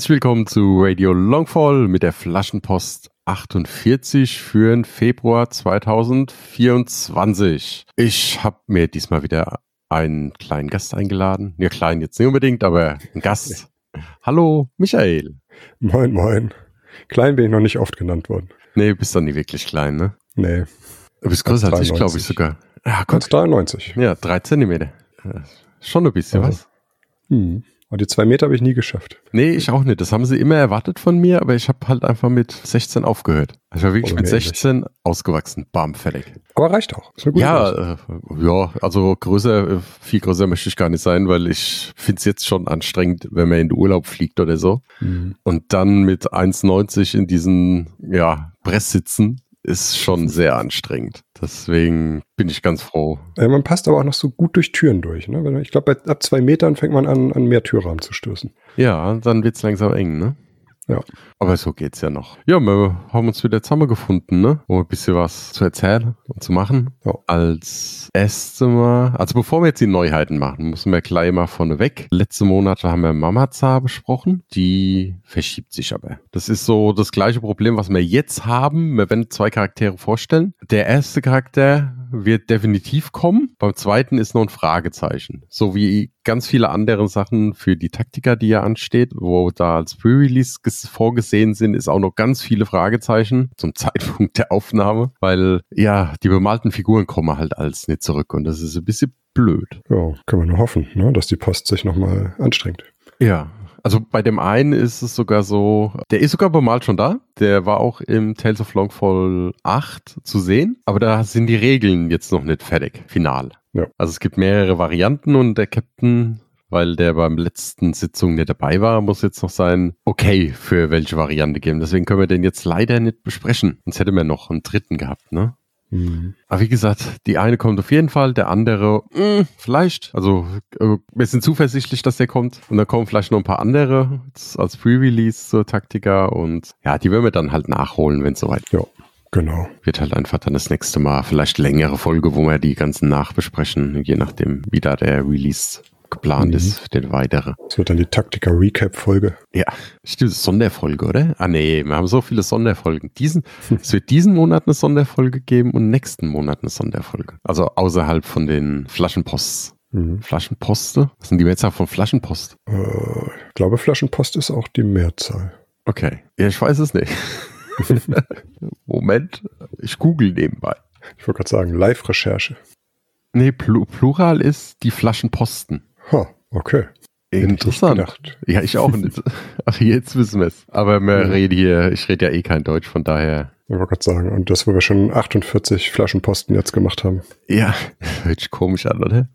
Herzlich willkommen zu Radio Longfall mit der Flaschenpost 48 für den Februar 2024. Ich habe mir diesmal wieder einen kleinen Gast eingeladen. Ja, klein jetzt nicht unbedingt, aber ein Gast. Hallo, Michael. Moin, moin. Klein bin ich noch nicht oft genannt worden. Nee, bist doch nie wirklich klein, ne? Nee. Du bist größer als ich, glaube ich sogar. Ja, Gott. 93. Ja, drei Zentimeter. Schon ein bisschen also. was. Hm. Und die zwei Meter habe ich nie geschafft. Nee, ich auch nicht. Das haben sie immer erwartet von mir, aber ich habe halt einfach mit 16 aufgehört. Ich war wirklich Aber mit mehr 16 ausgewachsen. Bam, fertig. Aber reicht auch. Ja, äh, ja, also größer, äh, viel größer möchte ich gar nicht sein, weil ich finde es jetzt schon anstrengend, wenn man in den Urlaub fliegt oder so. Mhm. Und dann mit 1,90 in diesen, ja, Press sitzen, ist schon sehr anstrengend. Deswegen bin ich ganz froh. Äh, man passt aber auch noch so gut durch Türen durch. Ne? Ich glaube, ab zwei Metern fängt man an, an mehr Türrahmen zu stößen. Ja, dann wird's langsam eng, ne? Ja. Aber so geht's ja noch. Ja, wir haben uns wieder zusammengefunden, ne? Um ein bisschen was zu erzählen und zu machen. Ja. Als erstes Mal, also bevor wir jetzt die Neuheiten machen, müssen wir gleich mal vorneweg. Letzte Monate haben wir Mamaza besprochen. Die verschiebt sich aber. Das ist so das gleiche Problem, was wir jetzt haben. Wir werden zwei Charaktere vorstellen. Der erste Charakter wird definitiv kommen. Beim zweiten ist noch ein Fragezeichen. So wie ganz viele andere Sachen für die Taktika, die ja ansteht, wo da als Pre-Release ges- vorgesehen sind, ist auch noch ganz viele Fragezeichen zum Zeitpunkt der Aufnahme, weil ja, die bemalten Figuren kommen halt als nicht zurück und das ist ein bisschen blöd. Ja, können wir nur hoffen, ne? dass die Post sich nochmal anstrengt. Ja. Also bei dem einen ist es sogar so, der ist sogar bemalt schon da. Der war auch im Tales of Longfall 8 zu sehen, aber da sind die Regeln jetzt noch nicht fertig, final. Ja. Also es gibt mehrere Varianten und der Captain, weil der beim letzten Sitzung nicht dabei war, muss jetzt noch sein Okay für welche Variante geben. Deswegen können wir den jetzt leider nicht besprechen. Sonst hätten wir noch einen dritten gehabt, ne? Mhm. Aber wie gesagt, die eine kommt auf jeden Fall, der andere mh, vielleicht. Also äh, wir sind zuversichtlich, dass der kommt. Und dann kommen vielleicht noch ein paar andere als Pre-Release zur Taktika. Und ja, die werden wir dann halt nachholen, wenn es soweit Ja, genau. wird. Halt einfach dann das nächste Mal vielleicht längere Folge, wo wir die ganzen nachbesprechen, je nachdem, wie da der Release geplant Mhm. ist für den weitere. Das wird dann die Taktika-Recap-Folge. Ja, stimmt, Sonderfolge, oder? Ah nee, wir haben so viele Sonderfolgen. Diesen, es wird diesen Monat eine Sonderfolge geben und nächsten Monat eine Sonderfolge. Also außerhalb von den Flaschenposts. Mhm. Flaschenposte? Was sind die Mehrzahl von Flaschenpost? Äh, ich glaube, Flaschenpost ist auch die Mehrzahl. Okay. Ja, ich weiß es nicht. Moment, ich google nebenbei. Ich wollte gerade sagen, Live-Recherche. Nee, Plu Plural ist die Flaschenposten. Ha, okay. Interessant. Ja, ich auch nicht. Ach, jetzt wissen wir es. Aber wir Ja. reden hier, ich rede ja eh kein Deutsch, von daher. Ich wollte gerade sagen, und das, wo wir schon 48 Flaschenposten jetzt gemacht haben. Ja, hört sich komisch an, oder?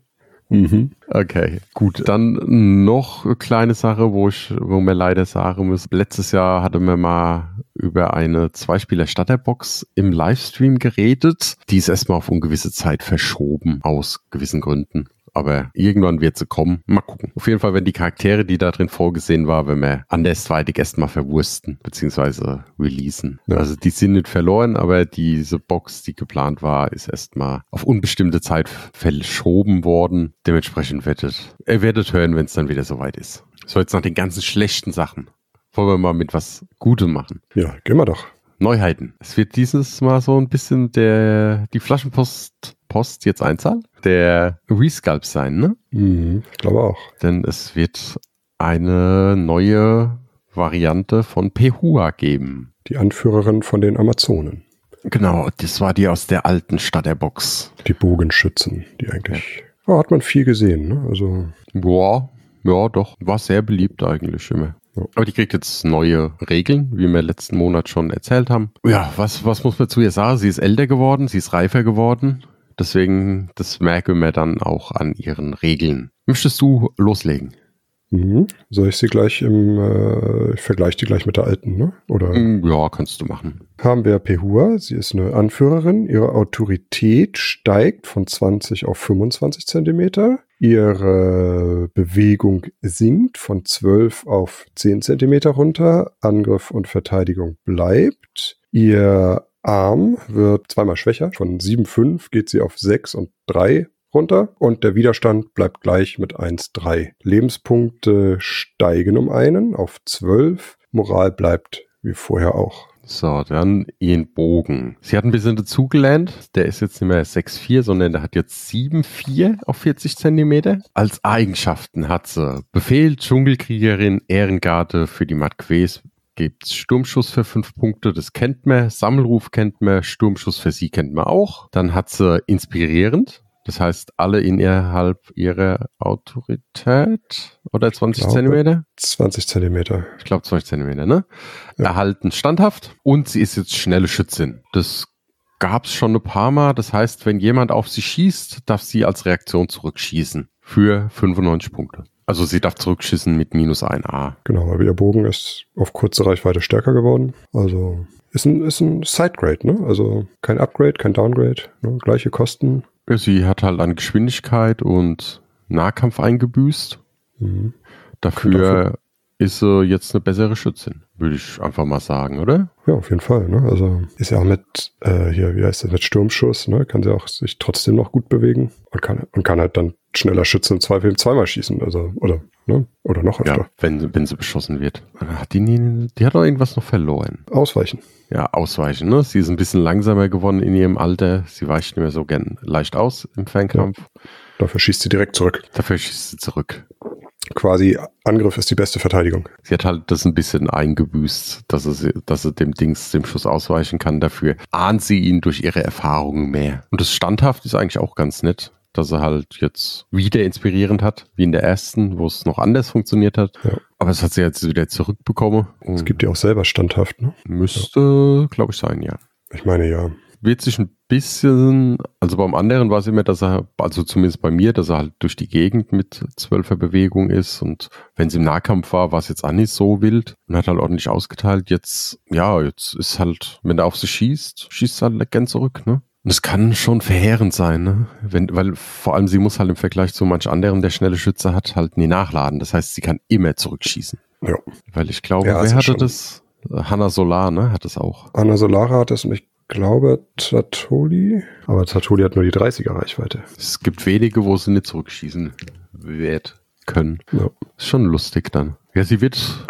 Mhm. Okay, gut. Dann noch eine kleine Sache, wo ich, wo mir leider sagen muss. Letztes Jahr hatten wir mal über eine Zweispieler-Starterbox im Livestream geredet. Die ist erstmal auf ungewisse Zeit verschoben, aus gewissen Gründen. Aber irgendwann wird sie kommen. Mal gucken. Auf jeden Fall, wenn die Charaktere, die da drin vorgesehen war, wenn wir andersweitig erstmal verwursten, beziehungsweise releasen. Ja. Also die sind nicht verloren, aber diese Box, die geplant war, ist erstmal auf unbestimmte Zeit verschoben worden. Dementsprechend werdet, ihr werdet hören, wenn es dann wieder soweit ist. So jetzt nach den ganzen schlechten Sachen. Wollen wir mal mit was Gutem machen. Ja, gehen wir doch. Neuheiten. Es wird dieses Mal so ein bisschen der, die Flaschenpost Post jetzt einzahlen, der Resculpt sein, ne? Mhm. Ich glaube auch. Denn es wird eine neue Variante von Pehua geben. Die Anführerin von den Amazonen. Genau, das war die aus der alten Starterbox. Die Bogenschützen, die eigentlich. Ja, hat man viel gesehen, ne? Also, Ja, ja, doch. War sehr beliebt eigentlich immer. Ja. Aber die kriegt jetzt neue Regeln, wie wir letzten Monat schon erzählt haben. Ja, was, was muss man zu ihr sagen? Sie ist älter geworden, sie ist reifer geworden. Deswegen, das merken wir dann auch an ihren Regeln. Möchtest du loslegen? Mhm. Soll ich sie gleich im, äh, ich vergleiche die gleich mit der alten, ne? Oder? Mm, Ja, kannst du machen. Haben wir Pehua, sie ist eine Anführerin. Ihre Autorität steigt von 20 auf 25 Zentimeter. Ihre Bewegung sinkt von 12 auf 10 Zentimeter runter. Angriff und Verteidigung bleibt. Ihr Arm wird zweimal schwächer. Von 7,5 geht sie auf 6 und 3 runter. Und der Widerstand bleibt gleich mit 1,3. Lebenspunkte steigen um einen auf 12. Moral bleibt wie vorher auch. So, dann ihren Bogen. Sie hat ein bisschen dazugelernt. Der ist jetzt nicht mehr 6,4, sondern der hat jetzt 7,4 auf 40 Zentimeter. Als Eigenschaften hat sie Befehl, Dschungelkriegerin, Ehrengarde für die Marquess. Gibt's Sturmschuss für fünf Punkte, das kennt man. Sammelruf kennt man, Sturmschuss für sie kennt man auch. Dann hat sie inspirierend. Das heißt, alle innerhalb ihrer Autorität oder 20 Glaube. Zentimeter? 20 Zentimeter. ich glaube 20 Zentimeter, ne? Erhalten standhaft und sie ist jetzt schnelle Schützin. Das gab's schon ein paar Mal. Das heißt, wenn jemand auf sie schießt, darf sie als Reaktion zurückschießen für 95 Punkte. Also sie darf zurückschießen mit minus 1a. Genau, aber ihr Bogen ist auf kurze Reichweite stärker geworden. Also ist ein, ist ein Sidegrade, ne? Also kein Upgrade, kein Downgrade, ne? gleiche Kosten. Sie hat halt an Geschwindigkeit und Nahkampf eingebüßt. Mhm. Dafür ist sie jetzt eine bessere Schützin, würde ich einfach mal sagen, oder? Ja, auf jeden Fall. Ne? Also ist ja auch mit, äh, hier, wie heißt das, mit Sturmschuss, ne? kann sie auch sich trotzdem noch gut bewegen und kann, und kann halt dann schneller Schütze im Zweifel zweimal schießen. Also, oder, ne? Oder noch öfter. Ja, wenn, sie- wenn sie beschossen wird. Hat die, nie, die hat doch irgendwas noch verloren. Ausweichen. Ja, ausweichen, ne? Sie ist ein bisschen langsamer geworden in ihrem Alter. Sie weicht nicht mehr so gern leicht aus im Fernkampf. Dafür schießt sie direkt zurück. Dafür schießt sie zurück. Quasi Angriff ist die beste Verteidigung. Sie hat halt das ein bisschen eingebüßt, dass sie, dass sie dem Dings, dem Schuss ausweichen kann. Dafür ahnt sie ihn durch ihre Erfahrungen mehr. Und das Standhaft ist eigentlich auch ganz nett, dass er halt jetzt wieder inspirierend hat, wie in der ersten, wo es noch anders funktioniert hat. Ja. Aber das hat sie jetzt wieder zurückbekommen. Es gibt ja auch selber standhaft, ne? Müsste, glaube ich, sein, ja. Ich meine ja. Wird sich ein bisschen, also beim anderen war es immer, dass er, also zumindest bei mir, dass er halt durch die Gegend mit zwölfer Bewegung ist und wenn es im Nahkampf war, war es jetzt auch nicht so wild und hat halt ordentlich ausgeteilt. Jetzt, ja, jetzt ist halt, wenn er auf sie schießt, schießt er halt gern zurück, ne? Und es kann schon verheerend sein, ne? Wenn, weil vor allem sie muss halt im Vergleich zu manch anderem, der schnelle Schütze hat, halt nie nachladen. Das heißt, sie kann immer zurückschießen. Ja. Weil ich glaube, Ja, wer also hatte schon. das? Hanna Solar, ne? Hat das auch. Anna Solara hat es und ich glaube Tatoli. Aber Tatoli hat nur die 30er Reichweite. Es gibt wenige, wo sie nicht zurückschießen wird können. Ja. Ist schon lustig dann. Ja, sie wird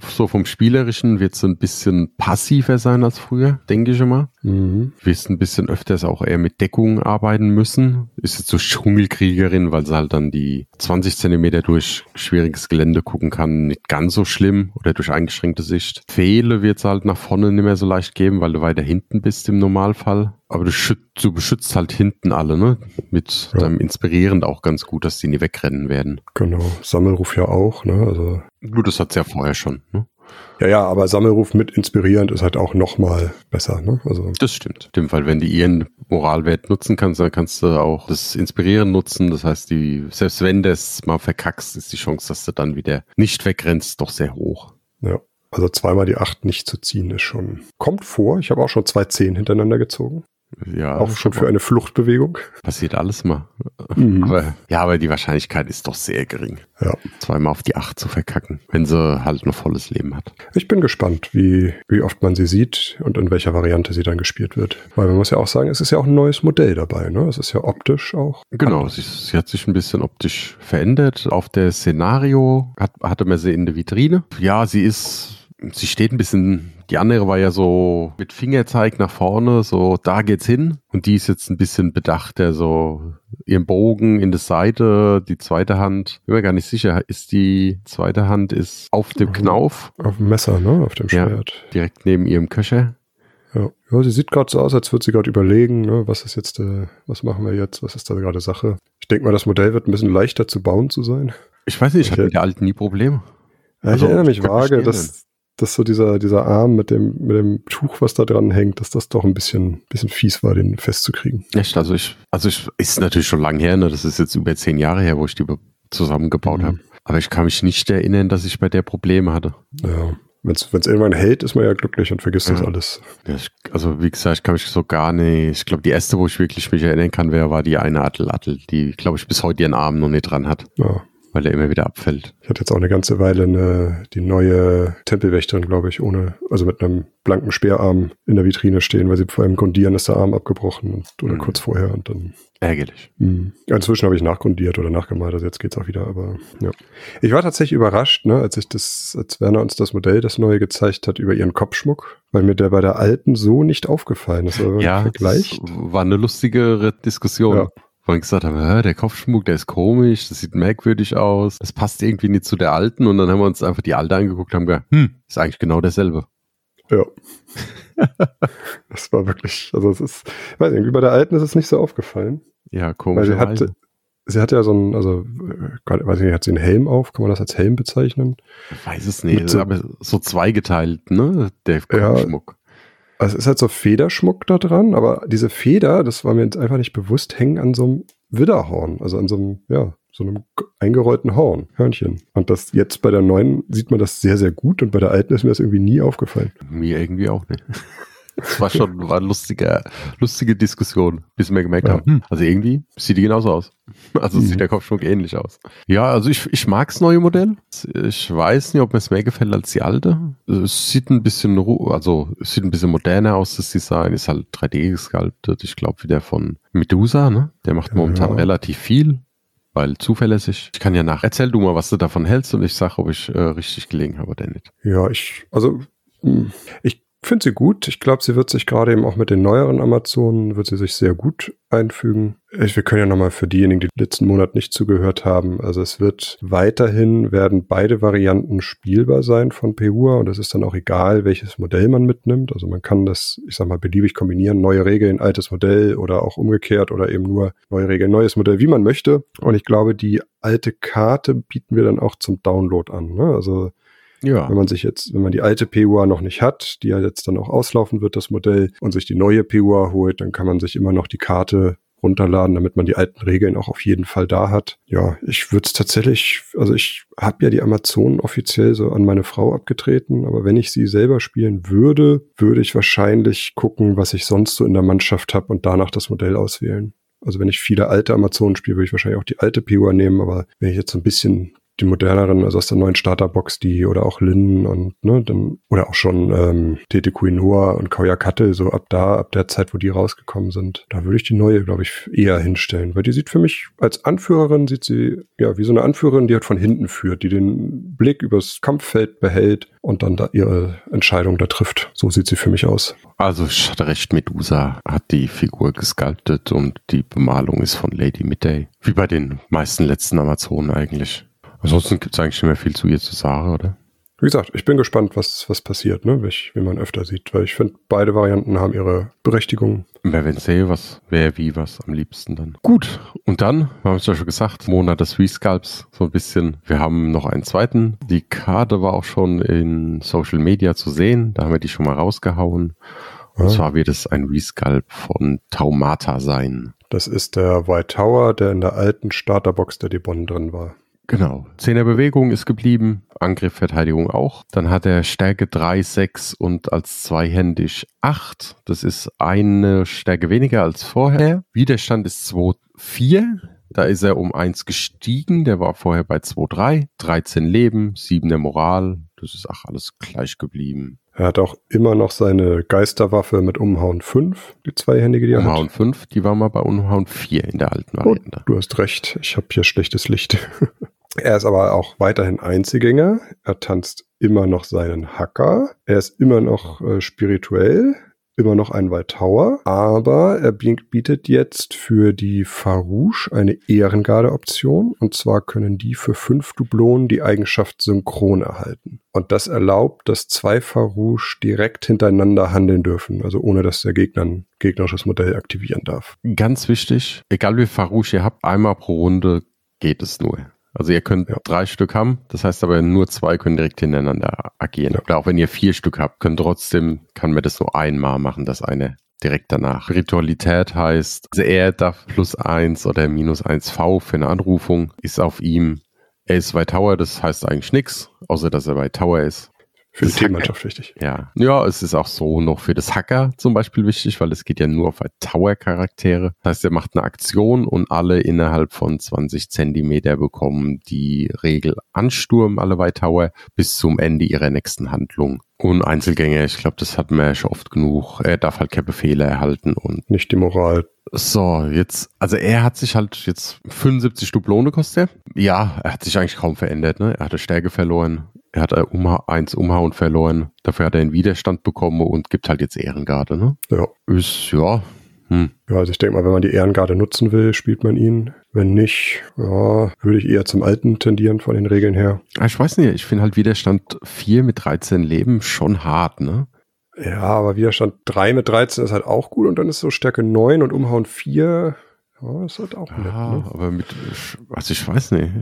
so vom Spielerischen wird sie ein bisschen passiver sein als früher, denke ich immer. Mhm. Wirst ein bisschen öfters auch eher mit Deckung arbeiten müssen. Ist jetzt so Dschungelkriegerin, weil sie halt dann die 20 Zentimeter durch schwieriges Gelände gucken kann. Nicht ganz so schlimm oder durch eingeschränkte Sicht. Fehle wird es halt nach vorne nicht mehr so leicht geben, weil du weiter hinten bist im Normalfall. Aber du, schüt, du beschützt halt hinten alle, ne? Mit Ja. deinem Inspirierend auch ganz gut, dass die nie wegrennen werden. Genau. Sammelruf ja auch, ne? Also. Gut, das hat's ja vorher schon, ne? Ja, ja, aber Sammelruf mit inspirierend ist halt auch nochmal besser, ne? Also. Das stimmt. In dem Fall, wenn du ihren Moralwert nutzen kannst, dann kannst du auch das Inspirieren nutzen. Das heißt, die, selbst wenn du es mal verkackst, ist die Chance, dass du dann wieder nicht wegrennst, doch sehr hoch. Ja. Also zweimal die 8 nicht zu ziehen ist schon. Kommt vor. Ich habe auch schon zwei Zehn hintereinander gezogen. Ja, auch schon für eine Fluchtbewegung. passiert alles mal. Mhm. Aber, ja, aber die Wahrscheinlichkeit ist doch sehr gering. Ja. Zweimal auf die Acht zu verkacken, wenn sie halt noch volles Leben hat. Ich bin gespannt, wie, wie oft man sie sieht und in welcher Variante sie dann gespielt wird. Weil man muss ja auch sagen, es ist ja auch ein neues Modell dabei, ne? Es ist ja optisch auch. Genau, sie, sie hat sich ein bisschen optisch verändert. Auf der Szenario hat, hatte man sie in der Vitrine. Ja, sie ist, sie steht ein bisschen, die andere war ja so mit Fingerzeig nach vorne, so da geht's hin. Und die ist jetzt ein bisschen bedachter, so ihren Bogen in der Seite, die zweite Hand, bin mir gar nicht sicher, ist die zweite Hand ist auf dem. Knauf, Auf dem Messer, ne? Auf dem Ja. Schwert. direkt neben ihrem Köcher. Ja. ja, sie sieht gerade so aus, als würde sie gerade überlegen, ne? Was ist jetzt, äh, was machen wir jetzt? Was ist da gerade Sache? Ich denke mal, das Modell wird ein bisschen leichter zu bauen zu sein. Ich weiß nicht, ich hatte mit der alten nie Probleme. Ja, Also, ich erinnere mich vage, dass, dass so dieser, dieser Arm mit dem, mit dem Tuch, was da dran hängt, dass das doch ein bisschen, bisschen fies war, den festzukriegen. Echt, also ich, also ich, ist natürlich schon lang her, ne? Das ist jetzt über zehn Jahre her, wo ich die zusammengebaut mhm. habe. Aber ich kann mich nicht erinnern, dass ich bei der Probleme hatte. Ja. Wenn es irgendwann hält, ist man ja glücklich und vergisst ja. das alles. Ja, ich, also wie gesagt, ich kann mich so gar nicht. Ich glaube, die erste, wo ich wirklich mich erinnern kann, wer war die eine Attel Attel, die, glaube ich, bis heute ihren Arm noch nicht dran hat. Ja weil er immer wieder abfällt. Ich hatte jetzt auch eine ganze Weile eine, die neue Tempelwächterin, glaube ich, ohne, also mit einem blanken Speerarm in der Vitrine stehen, weil sie vor allem grundieren ist der Arm abgebrochen und, oder mhm. kurz vorher und dann. Ärgerlich. Mh. Inzwischen habe ich nachgrundiert oder nachgemalt, also jetzt geht's auch wieder, aber ja. Ich war tatsächlich überrascht, ne, als ich das, als Werner uns das Modell, das neue gezeigt hat, über ihren Kopfschmuck, weil mir der bei der alten so nicht aufgefallen ist. Ja, Vergleich. war eine lustigere Diskussion. Ja ich gesagt haben, der Kopfschmuck, der ist komisch, das sieht merkwürdig aus, das passt irgendwie nicht zu der alten. Und dann haben wir uns einfach die alte angeguckt und haben gesagt, hm, ist eigentlich genau derselbe. Ja. das war wirklich, also es ist, ich weiß nicht, bei der alten ist es nicht so aufgefallen. Ja, komisch. sie hat, sie hat ja so ein, also, weiß nicht, hat sie einen Helm auf? Kann man das als Helm bezeichnen? Ich weiß es nicht, so, aber so zweigeteilt, ne, der Kopfschmuck. Ja, also es ist halt so Federschmuck da dran, aber diese Feder, das war mir jetzt einfach nicht bewusst, hängen an so einem Widderhorn, also an so einem, ja, so einem eingerollten Horn, Hörnchen. Und das jetzt bei der neuen sieht man das sehr, sehr gut und bei der alten ist mir das irgendwie nie aufgefallen. Mir irgendwie auch nicht. Das war schon war eine lustige, lustige Diskussion, bis wir gemerkt ja. haben, also irgendwie sieht die genauso aus. Also mhm. sieht der Kopfschmuck ähnlich aus. Ja, also ich, ich mag das neue Modell. Ich weiß nicht, ob mir es mehr gefällt als die alte. Es sieht ein bisschen, also es sieht ein bisschen moderner aus, das Design. Ist halt 3D gesculptet. Ich glaube wieder von Medusa, ne? Der macht momentan ja. relativ viel weil zuverlässig. Ich kann ja nach. Erzähl du mal, was du davon hältst und ich sage, ob ich äh, richtig gelegen habe oder nicht. Ja, ich, also hm, ich finde sie gut. Ich glaube, sie wird sich gerade eben auch mit den neueren Amazonen, wird sie sich sehr gut einfügen. Wir können ja nochmal für diejenigen, die letzten Monat nicht zugehört haben, also es wird weiterhin, werden beide Varianten spielbar sein von PUA und es ist dann auch egal, welches Modell man mitnimmt. Also man kann das, ich sag mal, beliebig kombinieren, neue Regeln, altes Modell oder auch umgekehrt oder eben nur neue Regeln, neues Modell, wie man möchte. Und ich glaube, die alte Karte bieten wir dann auch zum Download an. Ne? Also ja. Wenn man sich jetzt, wenn man die alte PUA noch nicht hat, die ja jetzt dann auch auslaufen wird, das Modell, und sich die neue PUA holt, dann kann man sich immer noch die Karte runterladen, damit man die alten Regeln auch auf jeden Fall da hat. Ja, ich würde es tatsächlich, also ich habe ja die Amazon offiziell so an meine Frau abgetreten, aber wenn ich sie selber spielen würde, würde ich wahrscheinlich gucken, was ich sonst so in der Mannschaft habe und danach das Modell auswählen. Also wenn ich viele alte Amazonen spiele, würde ich wahrscheinlich auch die alte PUA nehmen, aber wenn ich jetzt so ein bisschen die moderneren, also aus der neuen Starterbox, die oder auch Lin und ne, dann oder auch schon ähm, Tete Quinoa und Kauya Kattel, so ab da, ab der Zeit, wo die rausgekommen sind, da würde ich die neue, glaube ich, eher hinstellen, weil die sieht für mich als Anführerin sieht sie ja wie so eine Anführerin, die halt von hinten führt, die den Blick übers Kampffeld behält und dann da ihre Entscheidung da trifft. So sieht sie für mich aus. Also ich hatte recht, Medusa hat die Figur gesculptet und die Bemalung ist von Lady Midday. Wie bei den meisten letzten Amazonen eigentlich. Ansonsten gibt es eigentlich nicht mehr viel zu ihr zu sagen, oder? Wie gesagt, ich bin gespannt, was, was passiert, ne? wie, wie man öfter sieht, weil ich finde, beide Varianten haben ihre Berechtigung. Wer wenn sehe, was, wer wie was am liebsten dann. Gut, und dann, wir haben es ja schon gesagt, Monat des Resculpts, so ein bisschen. Wir haben noch einen zweiten. Die Karte war auch schon in Social Media zu sehen, da haben wir die schon mal rausgehauen. Und ah. zwar wird es ein Resculp von Taumata sein. Das ist der White Tower, der in der alten Starterbox der Debon drin war. Genau. Zehner Bewegung ist geblieben, Angriff, Verteidigung auch. Dann hat er Stärke 3, 6 und als zweihändig 8. Das ist eine Stärke weniger als vorher. Widerstand ist 2, 4. Da ist er um 1 gestiegen. Der war vorher bei 2, 3. 13 Leben, 7 der Moral. Das ist auch alles gleich geblieben. Er hat auch immer noch seine Geisterwaffe mit Umhauen 5, die zweihändige, die er Umhauen hat. 5, die war mal bei Umhauen 4 in der alten Variante. Oh, du hast recht, ich habe hier schlechtes Licht. Er ist aber auch weiterhin Einzelgänger. Er tanzt immer noch seinen Hacker. Er ist immer noch äh, spirituell, immer noch ein Tower. Aber er bietet jetzt für die Farouche eine Ehrengarde-Option. Und zwar können die für fünf Dublonen die Eigenschaft Synchron erhalten. Und das erlaubt, dass zwei Farouche direkt hintereinander handeln dürfen. Also ohne, dass der Gegner ein gegnerisches Modell aktivieren darf. Ganz wichtig, egal wie Farouche ihr habt, einmal pro Runde geht es nur. Also ihr könnt Ja. drei Stück haben, das heißt aber nur zwei können direkt hintereinander agieren. Ja. Oder auch wenn ihr vier Stück habt, könnt trotzdem, kann man das nur einmal machen, das eine direkt danach. Ritualität heißt, also er darf plus eins oder minus eins V für eine Anrufung, ist auf ihm. Er ist bei Tower, das heißt eigentlich nichts, außer dass er bei Tower ist. Für die Das Hacker- Teammannschaft wichtig. Ja. Ja, es ist auch so noch für das Hacker zum Beispiel wichtig, weil es geht ja nur auf Tower-Charaktere. Das heißt, er macht eine Aktion und alle innerhalb von 20 Zentimeter bekommen die Regel Ansturm, alle bei Tower, bis zum Ende ihrer nächsten Handlung. Und Einzelgänger, ich glaube, das hatten wir ja schon oft genug. Er darf halt keine Befehle erhalten und Nicht die Moral. So, jetzt, also er hat sich halt jetzt 75 Dublone kostet er. Ja, er hat sich eigentlich kaum verändert, ne? Er hatte Stärke verloren. Er hat Umha eins Umhauen verloren. Dafür hat er einen Widerstand bekommen und gibt halt jetzt Ehrengarde, ne? Ja. Ist, ja, hm. Ja, also ich denke mal, wenn man die Ehrengarde nutzen will, spielt man ihn. Wenn nicht, ja, würde ich eher zum Alten tendieren von den Regeln her. Ah, Ich weiß nicht, ich finde halt Widerstand 4 mit 13 Leben schon hart, ne? Ja, aber Widerstand 3 mit 13 ist halt auch gut und dann ist so Stärke 9 und Umhauen 4. Ja, ist halt auch nett, Ja, ne? aber mit, also ich weiß nicht.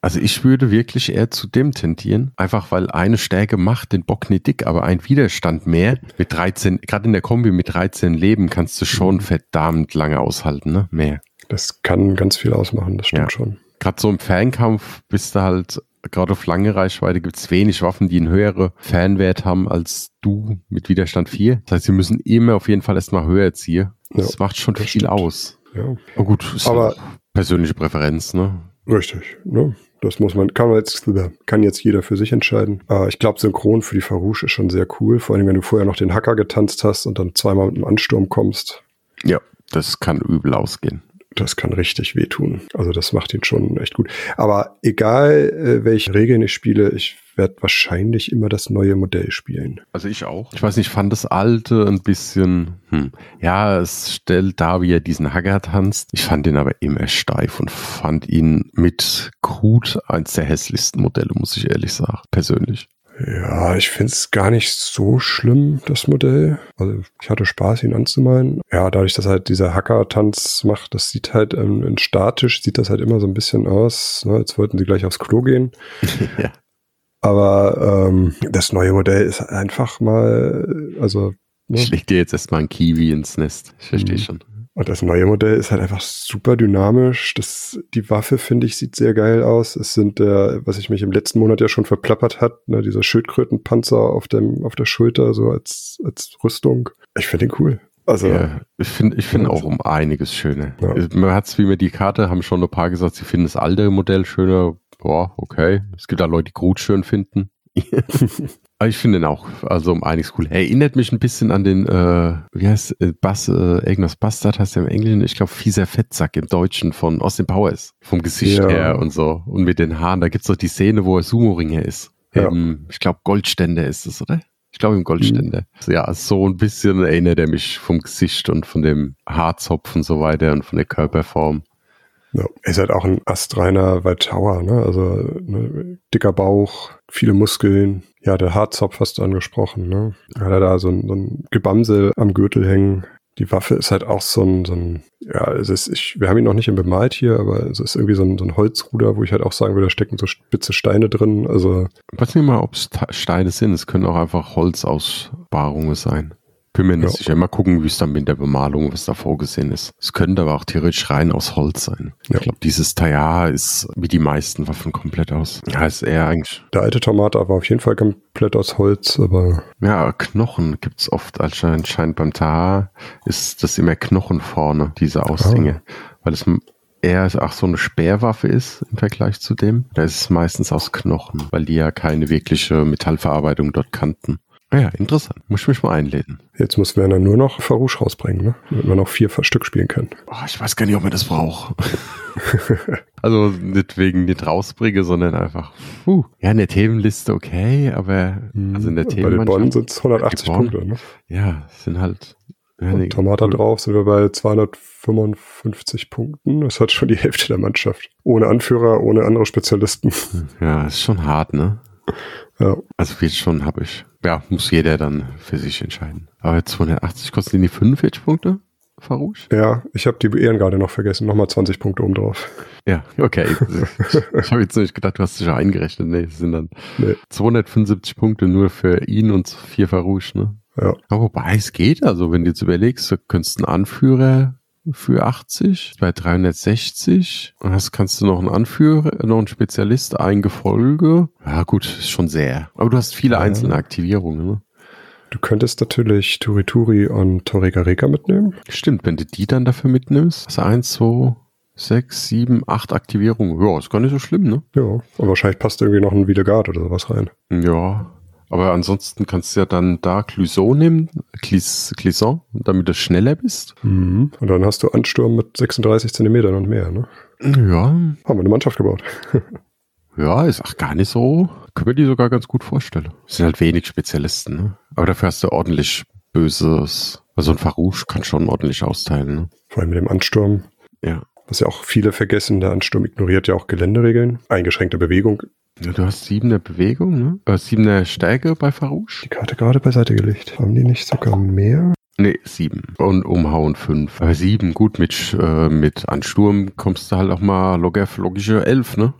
Also ich würde wirklich eher zu dem tendieren, einfach weil eine Stärke macht den Bock nicht dick, aber ein Widerstand mehr mit 13, gerade in der Kombi mit 13 Leben kannst du schon Mhm. verdammt lange aushalten, ne? Mehr. Das kann ganz viel ausmachen, das stimmt Ja. schon. Gerade so im Fernkampf bist du halt, gerade auf lange Reichweite gibt's wenig Waffen, die einen höheren Fernwert haben als du mit Widerstand 4. Das heißt, sie müssen immer auf jeden Fall erstmal höher ziehen. Das Ja, macht schon das viel stimmt. aus. Ja, Aber gut, ist Aber- auch persönliche Präferenz, ne? richtig. Ne? Das muss man, kann man jetzt, kann jetzt jeder für sich entscheiden. Äh, ich glaube, Synchron für die Farouche ist schon sehr cool. Vor allem, wenn du vorher noch den Hacker getanzt hast und dann zweimal mit einem Ansturm kommst. Ja, das kann übel ausgehen. Das kann richtig wehtun. Also das macht ihn schon echt gut. Aber egal, äh, welche Regeln ich spiele, ich werde wahrscheinlich immer das neue Modell spielen. Also ich auch. Ich weiß nicht, ich fand das alte ein bisschen, hm. ja, es stellt da, wie er diesen Hacker tanzt. Ich fand ihn aber immer steif und fand ihn mit Krut eins der hässlichsten Modelle, muss ich ehrlich sagen, persönlich. Ja, ich finde es gar nicht so schlimm, das Modell. Also ich hatte Spaß, ihn anzumalen. Ja, dadurch, dass halt dieser Hacker-Tanz macht, das sieht halt ähm, in statisch, sieht das halt immer so ein bisschen aus, ne, als wollten sie gleich aufs Klo gehen. ja. Aber ähm, das neue Modell ist einfach mal, also ne, Ich leg dir jetzt erstmal ein Kiwi ins Nest. Ich verstehe Mhm. schon. Und das neue Modell ist halt einfach super dynamisch. Das, die Waffe, finde ich, sieht sehr geil aus. Es sind, äh, was ich mich im letzten Monat ja schon verplappert hat, ne, dieser Schildkrötenpanzer auf, dem, auf der Schulter, so als, als Rüstung. Ich finde den cool. Also, Ja, ich finde ich finde Ja, auch um einiges schöner. Ja. Man hat's wie mir die Karte, haben schon ein paar gesagt, sie finden das alte Modell schöner. Boah, okay. Es gibt da Leute, die Grut schön finden. Aber ich finde ihn auch, also um einiges cool. Erinnert mich ein bisschen an den, äh, wie heißt äh, Bass, äh, irgendwas Bastard heißt der im Englischen, ich glaube fieser Fettsack im Deutschen von Austin Powers. Vom Gesicht Ja. her und so. Und mit den Haaren, da gibt's doch die Szene, wo er Sumo-Ringer ist. Ja. Ähm, ich glaube Goldständer ist es, oder? Ich glaube im Goldständer. Ja, so ein bisschen erinnert er mich vom Gesicht und von dem Haarzopf und so weiter und von der Körperform. ja, er ist halt auch ein astreiner Waldtower, ne? Also ne, dicker Bauch, viele Muskeln. Ja, der Haarzopf hast du angesprochen, ne? Hat er da so ein, so ein Gebamsel am Gürtel hängen. Die Waffe ist halt auch so ein, so ein ja, es ist, ich, wir haben ihn noch nicht bemalt hier, aber es ist irgendwie so ein, so ein Holzruder, wo ich halt auch sagen würde, da stecken so spitze Steine drin. Also, Ich weiß nicht mal, ob es Steine sind. Es können auch einfach Holzausbarungen sein. Bin mir nicht Ja. sicher. Mal gucken, wie es dann mit der Bemalung, was da vorgesehen ist. Es könnte aber auch theoretisch rein aus Holz sein. Ja. Ich glaube, dieses Taillard ist wie die meisten Waffen komplett aus. Ja, ist eher eigentlich, der alte Tomate war auf jeden Fall komplett aus Holz, aber ja, Knochen gibt's oft. Anscheinend beim Taillard ist das immer Knochen vorne, diese Ausdinge. Weil es eher auch so eine Speerwaffe ist im Vergleich zu dem. Da ist es meistens aus Knochen, weil die ja keine wirkliche Metallverarbeitung dort kannten. Ah Ja, interessant. Muss ich mich mal einladen. jetzt muss Werner nur noch Farouche rausbringen, ne? Damit man noch vier Stück spielen kann. Oh, ich weiß gar nicht, ob man das braucht. also nicht wegen nicht rausbringe, sondern einfach, puh. ja, in der Themenliste okay, aber also in der Bei den Bonn sind es 180 Die Bonn. Punkte, ne? ja, es sind halt, ja, nee, Tomata drauf sind wir bei 255 Punkten. Das hat schon die Hälfte der Mannschaft. Ohne Anführer, ohne andere Spezialisten. ja, ist schon hart, ne? Ja, Also wird schon, habe ich. Ja, muss jeder dann für sich entscheiden. Aber 280 kosten die 45 Punkte? Farouche? Ja, ich habe die Ehren gerade noch vergessen. Nochmal 20 Punkte oben drauf. Ja, okay. ich habe jetzt nicht gedacht, du hast dich schon eingerechnet. Nee, es sind dann Nee. 275 Punkte nur für ihn und vier Farouche, ne? Ja. Aber wobei es geht, also wenn du jetzt überlegst, du könntest einen Anführer für 80, bei 360, und hast, kannst du noch einen Anführer, noch einen Spezialist, ein Gefolge. Ja gut, ist schon sehr. Aber du hast viele Ja. einzelne Aktivierungen, ne? Du könntest natürlich Turituri und Torega Reka mitnehmen. Stimmt, wenn du die dann dafür mitnimmst, hast du eins, zwei, sechs, sieben, acht Aktivierungen. Ja, ist gar nicht so schlimm, ne? Ja, und wahrscheinlich passt irgendwie noch ein Videgard oder sowas rein. Ja, aber ansonsten kannst du ja dann da Clouson nehmen, Clis- Clisson, damit du schneller bist. Mhm. Und dann hast du Ansturm mit 36 Zentimetern und mehr. Ne? Ja, Haben wir eine Mannschaft gebaut. ja, ist auch gar nicht so. Können wir die sogar ganz gut vorstellen. Es sind halt wenig Spezialisten, ne? Aber dafür hast du ordentlich Böses. Also ein Farouche kann schon ordentlich austeilen, ne? Vor allem mit dem Ansturm. Ja. Was ja auch viele vergessen, der Ansturm ignoriert ja auch Geländeregeln. Eingeschränkte Bewegung. Ja. Du hast siebener Bewegung, ne? Äh, siebener Stärke bei Farouche? Die Karte gerade beiseite gelegt. Haben die nicht sogar mehr? Nee, sieben. Und umhauen fünf. Aber sieben, gut, mit, äh, mit Ansturm kommst du halt auch mal locker logische elf, ne?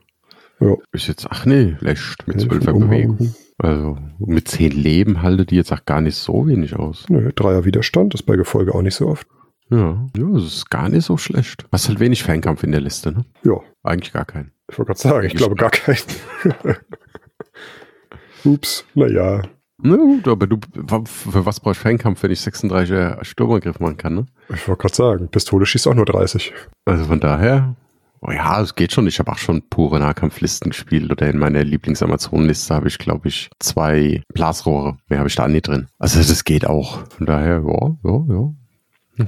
Ja. Ist jetzt, ach nee, lässt mit zwölfer. Bewegung. Also mit zehn Leben haltet die jetzt auch gar nicht so wenig aus. Nö, Dreier Widerstand ist bei Gefolge auch nicht so oft. Ja, ja, das ist gar nicht so schlecht. Hast halt wenig Fernkampf in der Liste, ne? Ja, Eigentlich gar keinen. Ich wollte gerade sagen, ich glaube gar keinen. Ups, naja. Na gut, aber du, für was brauchst du Fernkampf, wenn ich 36er Sturmangriff machen kann, ne? Ich wollte gerade sagen, Pistole schießt auch nur 30. Also von daher, oh ja, es geht schon. Ich habe auch schon pure Nahkampflisten gespielt oder in meiner Lieblings-Amazon-Liste habe ich, glaube ich, zwei Blasrohre. Mehr habe ich da nicht drin. Also das geht auch. Von daher, ja, ja, ja.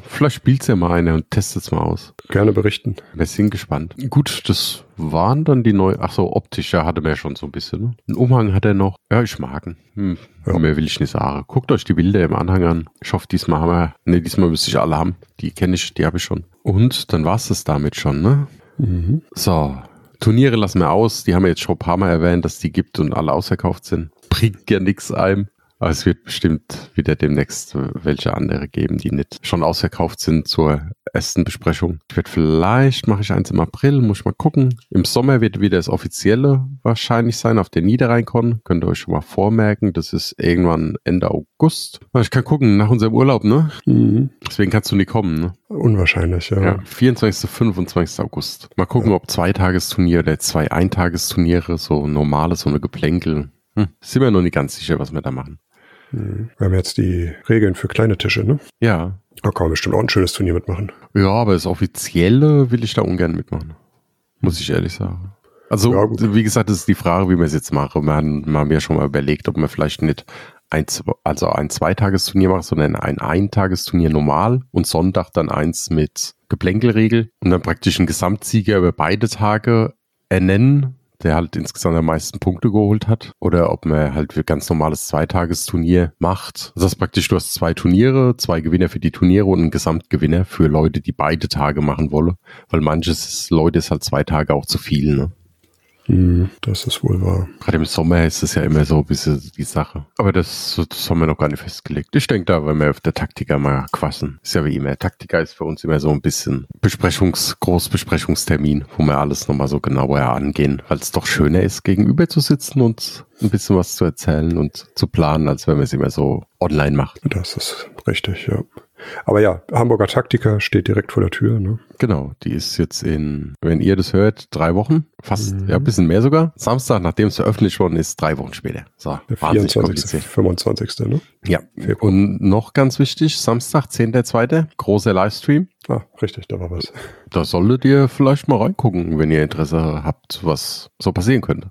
Vielleicht spielt's ja mal eine und testet's mal aus. Gerne berichten. Wir sind gespannt. Gut, das waren dann die neuen. Ach so, optisch, ja, hatte man ja schon so ein bisschen. Ne? Einen Umhang hat er noch. Ja, ich mag ihn. Hm. Ja. Mehr will ich nicht sagen. Guckt euch die Bilder im Anhang an. Ich hoffe, diesmal haben wir. Ne, diesmal müsste ich alle haben. Die kenne ich, die habe ich schon. Und dann war's das damit schon, ne? Mhm. So, Turniere lassen wir aus. Die haben wir jetzt schon ein paar Mal erwähnt, dass die gibt und alle ausverkauft sind. Bringt ja nichts ein. Aber es wird bestimmt wieder demnächst äh, welche andere geben, die nicht schon ausverkauft sind zur ersten Besprechung. Ich werde vielleicht, mache ich eins im April, muss ich mal gucken. Im Sommer wird wieder das offizielle wahrscheinlich sein auf der Niederrheinkon. Könnt ihr euch schon mal vormerken. Das ist irgendwann Ende August. Aber Ich kann gucken, nach unserem Urlaub, ne? Mhm. Deswegen kannst du nie kommen, ne? Unwahrscheinlich, ja. Ja, 24. 25. August. Mal gucken, ob Zweitagesturnier oder zwei Eintagesturniere, so normales, so eine Geplänkel. Hm, sind wir noch nicht ganz sicher, was wir da machen. Mhm. Wir haben jetzt die Regeln für kleine Tische, ne? Ja. Da kann man bestimmt auch ein schönes Turnier mitmachen. Ja, aber das Offizielle will ich da ungern mitmachen. Muss ich ehrlich sagen. Also, Ja, wie gesagt, das ist die Frage, wie wir es jetzt machen. Wir haben, wir haben ja schon mal überlegt, ob wir vielleicht nicht ein, also ein Zweitagesturnier machen, sondern ein Eintagesturnier normal und Sonntag dann eins mit Geplänkelregel und dann praktisch einen Gesamtsieger über beide Tage ernennen, der halt insgesamt am meisten Punkte geholt hat. Oder ob man halt für ganz normales Zweitagesturnier macht. Das ist praktisch, du hast zwei Turniere, zwei Gewinner für die Turniere und einen Gesamtgewinner für Leute, die beide Tage machen wollen. Weil manches Leute ist halt zwei Tage auch zu viel, ne? Mhm. Das ist wohl wahr. Gerade im Sommer ist es ja immer so ein bisschen die Sache. Aber das, das haben wir noch gar nicht festgelegt. Ich denke da, wenn wir auf der Taktika mal quassen. Ist ja wie immer. Taktika ist für uns immer so ein bisschen Besprechungs-, Großbesprechungstermin, wo wir alles nochmal so genauer angehen, weil es doch schöner ist, gegenüber zu sitzen und ein bisschen was zu erzählen und zu planen, als wenn wir es immer so online macht. Das ist richtig, ja. Aber ja, Hamburger Taktiker steht direkt vor der Tür, ne? Genau, die ist jetzt in, wenn ihr das hört, drei Wochen, fast, Mhm. ja, ein bisschen mehr sogar. Samstag, nachdem es veröffentlicht worden ist, drei Wochen später. So, Der wahnsinnig 24., kompliziert. 25., ne? Ja, Februar. und noch ganz wichtig, Samstag, 10.2., großer Livestream. Ah, richtig, da war was. Da solltet ihr vielleicht mal reingucken, wenn ihr Interesse habt, was so passieren könnte.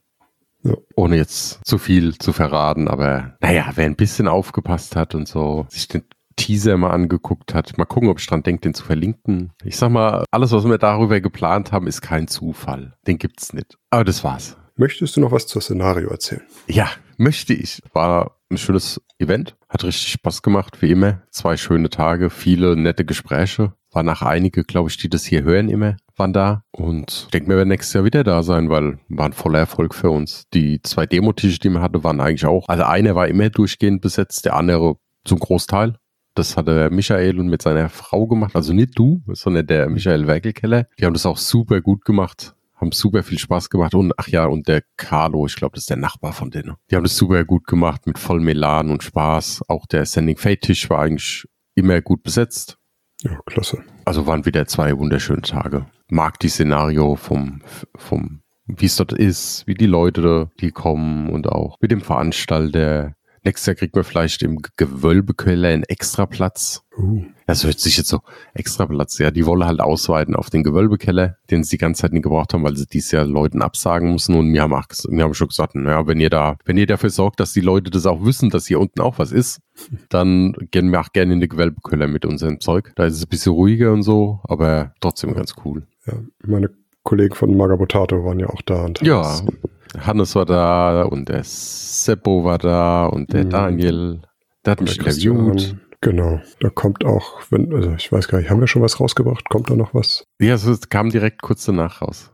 Ja. Ohne jetzt zu viel zu verraten, aber naja, wer ein bisschen aufgepasst hat und so, sich den Teaser mal angeguckt hat, mal gucken, ob ich dran denke, den zu verlinken. Ich sag mal, alles, was wir darüber geplant haben, ist kein Zufall. Den gibt's nicht. Aber das war's. Möchtest du noch was zur Szenario erzählen? Ja, möchte ich. War ein schönes Event. Hat richtig Spaß gemacht, wie immer. Zwei schöne Tage, viele nette Gespräche. Waren nach einige, glaube ich, die das hier hören immer, waren da. Und ich denke, wir werden nächstes Jahr wieder da sein, weil war ein voller Erfolg für uns. Die zwei Demotische, die wir hatten, waren eigentlich auch. Also einer war immer durchgehend besetzt, der andere zum Großteil. Das hat der Michael und mit seiner Frau gemacht. Also nicht du, sondern der Michael Werkelkeller. Die haben das auch super gut gemacht. Haben super viel Spaß gemacht. Und ach ja, und der Carlo, ich glaube, das ist der Nachbar von denen. Die haben das super gut gemacht mit voll Melan und Spaß. Auch der Sending Fate Tisch war eigentlich immer gut besetzt. Ja, klasse. Also waren wieder zwei wunderschöne Tage. Mag die Szenario vom, vom, wie es dort ist, wie die Leute, die kommen und auch mit dem Veranstalter. Nächstes Jahr kriegt man vielleicht im Gewölbekeller einen Extraplatz. Uh, Das hört sich jetzt so Extraplatz. Ja, die wollen halt ausweiten auf den Gewölbekeller, den sie die ganze Zeit nicht gebraucht haben, weil sie dieses Jahr Leuten absagen mussten. Und wir haben, auch, wir haben schon gesagt, naja, wenn ihr da, wenn ihr dafür sorgt, dass die Leute das auch wissen, dass hier unten auch was ist, dann gehen wir auch gerne in die Gewölbekeller mit unserem Zeug. Da ist es ein bisschen ruhiger und so, aber trotzdem ganz cool. ja, meine Kollegen von Magabotato waren ja auch da. Und Ja, Hannes war da und der Seppo war da und der Mhm. Daniel, der hat und mich interviewt. Genau. Da kommt auch, wenn, also ich weiß gar nicht, haben wir schon was rausgebracht? Kommt da noch was? Ja, es kam direkt kurz danach raus.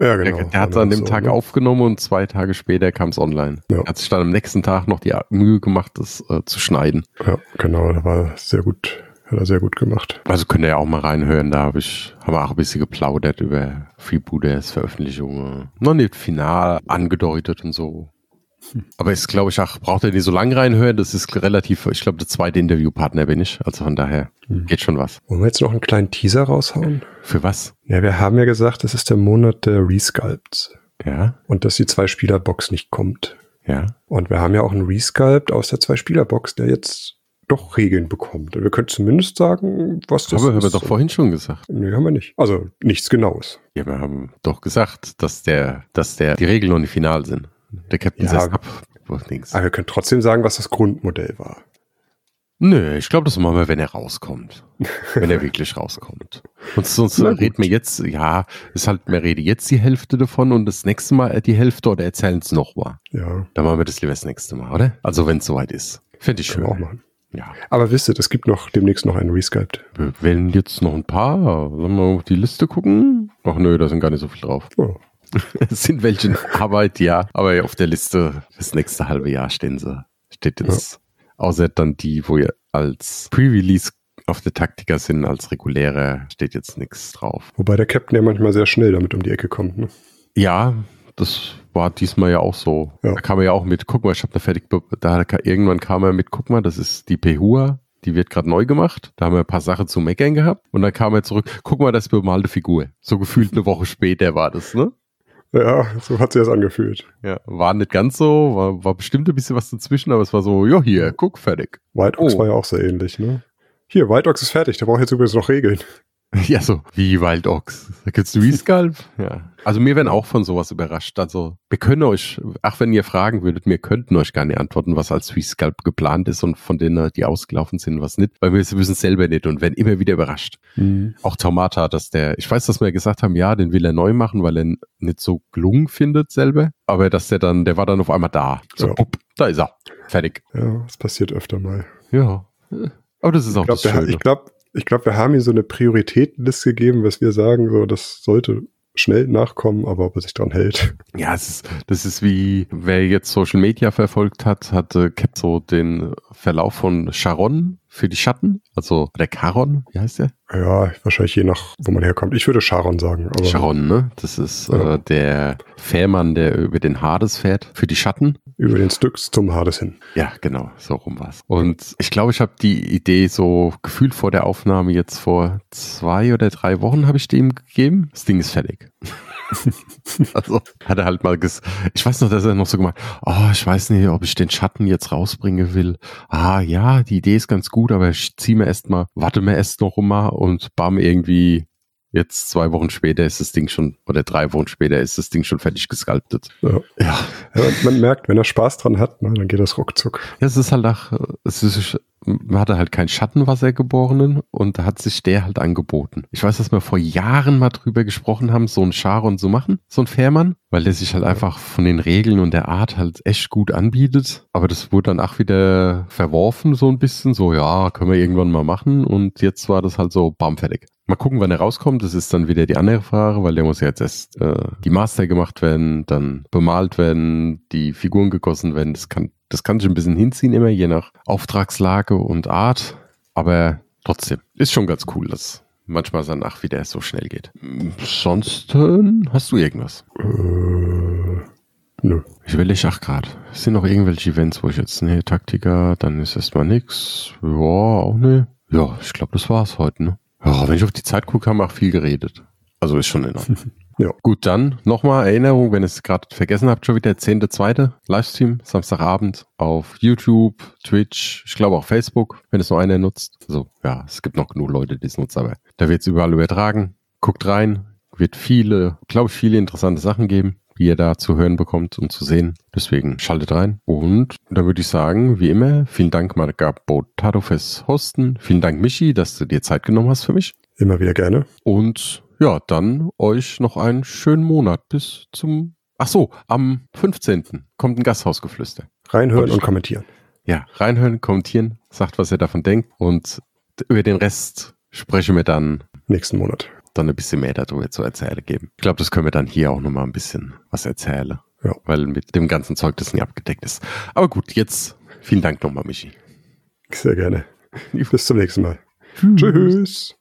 Ja, genau. der hat es an dem so, Tag ne? aufgenommen und zwei Tage später kam es online. Ja. Er hat sich dann am nächsten Tag noch die Mühe gemacht, das äh, zu schneiden. Ja, genau. Da war sehr gut, hat er sehr gut gemacht. Also könnt ihr ja auch mal reinhören. Da habe ich, haben wir auch ein bisschen geplaudert über Freebooters Veröffentlichungen. Noch nicht final angedeutet und so. Aber ist, glaube ich, auch, braucht ihr nicht so lange reinhören. Das ist relativ, ich glaube, der zweite Interviewpartner bin ich. Also von daher Hm. geht schon was. Wollen wir jetzt noch einen kleinen Teaser raushauen? Für was? Ja, wir haben ja gesagt, es ist der Monat der Resculpts. Ja, Und dass die Zwei-Spieler-Box nicht kommt. ja. Und wir haben ja auch einen Resculpt aus der Zwei-Spieler-Box, der jetzt doch Regeln bekommt. Wir können zumindest sagen, was das Aber haben wir ist. doch vorhin schon gesagt. Nee, haben wir nicht. Also nichts Genaues. Ja, wir haben doch gesagt, dass der, dass der, die Regeln noch nicht final sind. Der Captain Ja. setzt ab. Links. Aber wir können trotzdem sagen, was das Grundmodell war. Nö, ich glaube, das machen wir, wenn er rauskommt. wenn er wirklich rauskommt. Und sonst reden wir jetzt, ja, ist halt, wir reden jetzt die Hälfte davon und das nächste Mal die Hälfte oder erzählen es nochmal. Ja, Dann machen wir das lieber das nächste Mal, oder? Also wenn es soweit ist. Finde ich schön. auch machen. Ja. Aber wisst ihr, es gibt noch demnächst noch einen Resculpt. Wir wählen jetzt noch ein paar. Sollen wir mal auf die Liste gucken? Ach nö, da sind gar nicht so viel drauf. Oh, Es sind welche in Arbeit, ja. Aber auf der Liste das nächste halbe Jahr stehen sie. Steht jetzt, außer dann die, wo ihr als Pre-Release auf der Taktiker sind, als reguläre, steht jetzt nichts drauf. wobei der Captain ja manchmal sehr schnell damit um die Ecke kommt. Ne? Ja, das war diesmal ja auch so. Ja. Da kam er ja auch mit, guck mal, ich habe eine fertig, da ka- irgendwann kam er mit, guck mal, das ist die Pehua, die wird gerade neu gemacht. Da haben wir ein paar Sachen zu meckern gehabt. Und dann kam er zurück, guck mal, das ist bemalte Figur. So gefühlt eine Woche später war das, ne? Ja, so hat sich das angefühlt. Ja, war nicht ganz so, war, war bestimmt ein bisschen was dazwischen, aber es war so, ja, hier, guck, fertig. White Ox Oh. war ja auch sehr ähnlich. Ne? Hier, White Ox ist fertig. Der braucht jetzt übrigens noch Regeln. Ja, so, wie Wild Ox. Da gibt's Resculp. ja. Also wir werden auch von sowas überrascht. Also wir können euch, ach wenn ihr fragen würdet, wir könnten euch gar nicht antworten, was als Resculp geplant ist und von denen, die ausgelaufen sind, was nicht, weil wir wissen selber nicht und werden immer wieder überrascht. Auch Taumata, dass der, ich weiß, dass wir gesagt haben, ja, den will er neu machen, weil er nicht so gelungen findet selber, aber dass der dann, der war dann auf einmal da. So, Ja. bupp, da ist er. Fertig. Ja, das passiert öfter mal. Ja. Aber das ist auch Ich glaube, das Schöne. ich glaube, ich glaub, wir haben ihm so eine Prioritätenliste gegeben, was wir sagen, so, das sollte schnell nachkommen, aber ob er sich dran hält. Ja, es ist, das ist wie, wer jetzt Social Media verfolgt hat, hatte Cap so den Verlauf von Sharon für die Schatten, also der Charon, wie heißt der? Ja, wahrscheinlich je nach, wo man herkommt. Ich würde Sharon sagen. Aber Sharon, ne? Das ist Ja. äh, der Fährmann, der über den Hades fährt für die Schatten. Über den Styx zum Hades hin. Ja, genau, so rum war's. Und ich glaube, ich habe die Idee so gefühlt vor der Aufnahme jetzt vor zwei oder drei Wochen habe ich die ihm gegeben. Das Ding ist fertig. also hat er halt mal ges ich weiß noch, dass er noch so gemacht, oh, ich weiß nicht, ob ich den Schatten jetzt rausbringen will. Ah, ja, die Idee ist ganz gut, aber ich zieh mir erst mal, warte mir erst noch mal und bam, irgendwie jetzt zwei Wochen später ist das Ding schon, oder drei Wochen später ist das Ding schon fertig gesculptet. Ja. Ja, Ja, man merkt, wenn er Spaß dran hat, dann geht das ruckzuck. Ja, es ist halt auch, es ist, hatte halt keinen Schattenwassergeborenen und da hat sich der halt angeboten. Ich weiß, dass wir vor Jahren mal drüber gesprochen haben, so einen Charon zu machen, so ein Fährmann, weil der sich halt einfach von den Regeln und der Art halt echt gut anbietet. Aber das wurde dann auch wieder verworfen, so ein bisschen, so, ja, können wir irgendwann mal machen und jetzt war das halt so, bam, fertig. Mal gucken, wann er rauskommt. Das ist dann wieder die andere Frage, weil der muss ja jetzt erst äh, die Master gemacht werden, dann bemalt werden, die Figuren gegossen werden. Das kann, das kann sich ein bisschen hinziehen immer, je nach Auftragslage und Art. Aber trotzdem, ist schon ganz cool, dass manchmal danach wieder so schnell geht. Sonst hast du irgendwas? Äh, nö. Ich überlege auch gerade. Sind noch irgendwelche Events, wo ich jetzt, nee, Taktika, dann ist erstmal nix. Ja, auch ne. Ja, ich glaube, das war's heute, ne? Ja, wenn ich auf die Zeit gucke, haben wir auch viel geredet. Also ist schon Ordnung. Ja. Gut, dann nochmal Erinnerung, wenn ihr es gerade vergessen habt, schon wieder 10.2. Livestream, Samstagabend auf YouTube, Twitch, ich glaube auch Facebook, wenn es nur einer nutzt. Also ja, es gibt noch genug Leute, die es nutzen, aber da wird es überall übertragen. Guckt rein, wird viele, glaube ich, viele interessante Sachen geben, die ihr da zu hören bekommt und zu sehen. Deswegen schaltet rein. Und da würde ich sagen, wie immer, vielen Dank Marga Botato fürs Hosten. Vielen Dank Michi, dass du dir Zeit genommen hast für mich. Immer wieder gerne. Und ja, dann euch noch einen schönen Monat bis zum. Ach so, am 15. kommt ein Gasthausgeflüster. Reinhören und kommentieren. Ja, reinhören, kommentieren, sagt, was ihr davon denkt. Und über den Rest sprechen wir dann Nächsten Monat. dann ein bisschen mehr darüber zu erzählen geben. Ich glaube, das können wir dann hier auch nochmal ein bisschen was erzählen. Ja. Weil mit dem ganzen Zeug das nicht abgedeckt ist. Aber gut, jetzt vielen Dank nochmal, Michi. Sehr gerne. Bis zum nächsten Mal. Tschüss.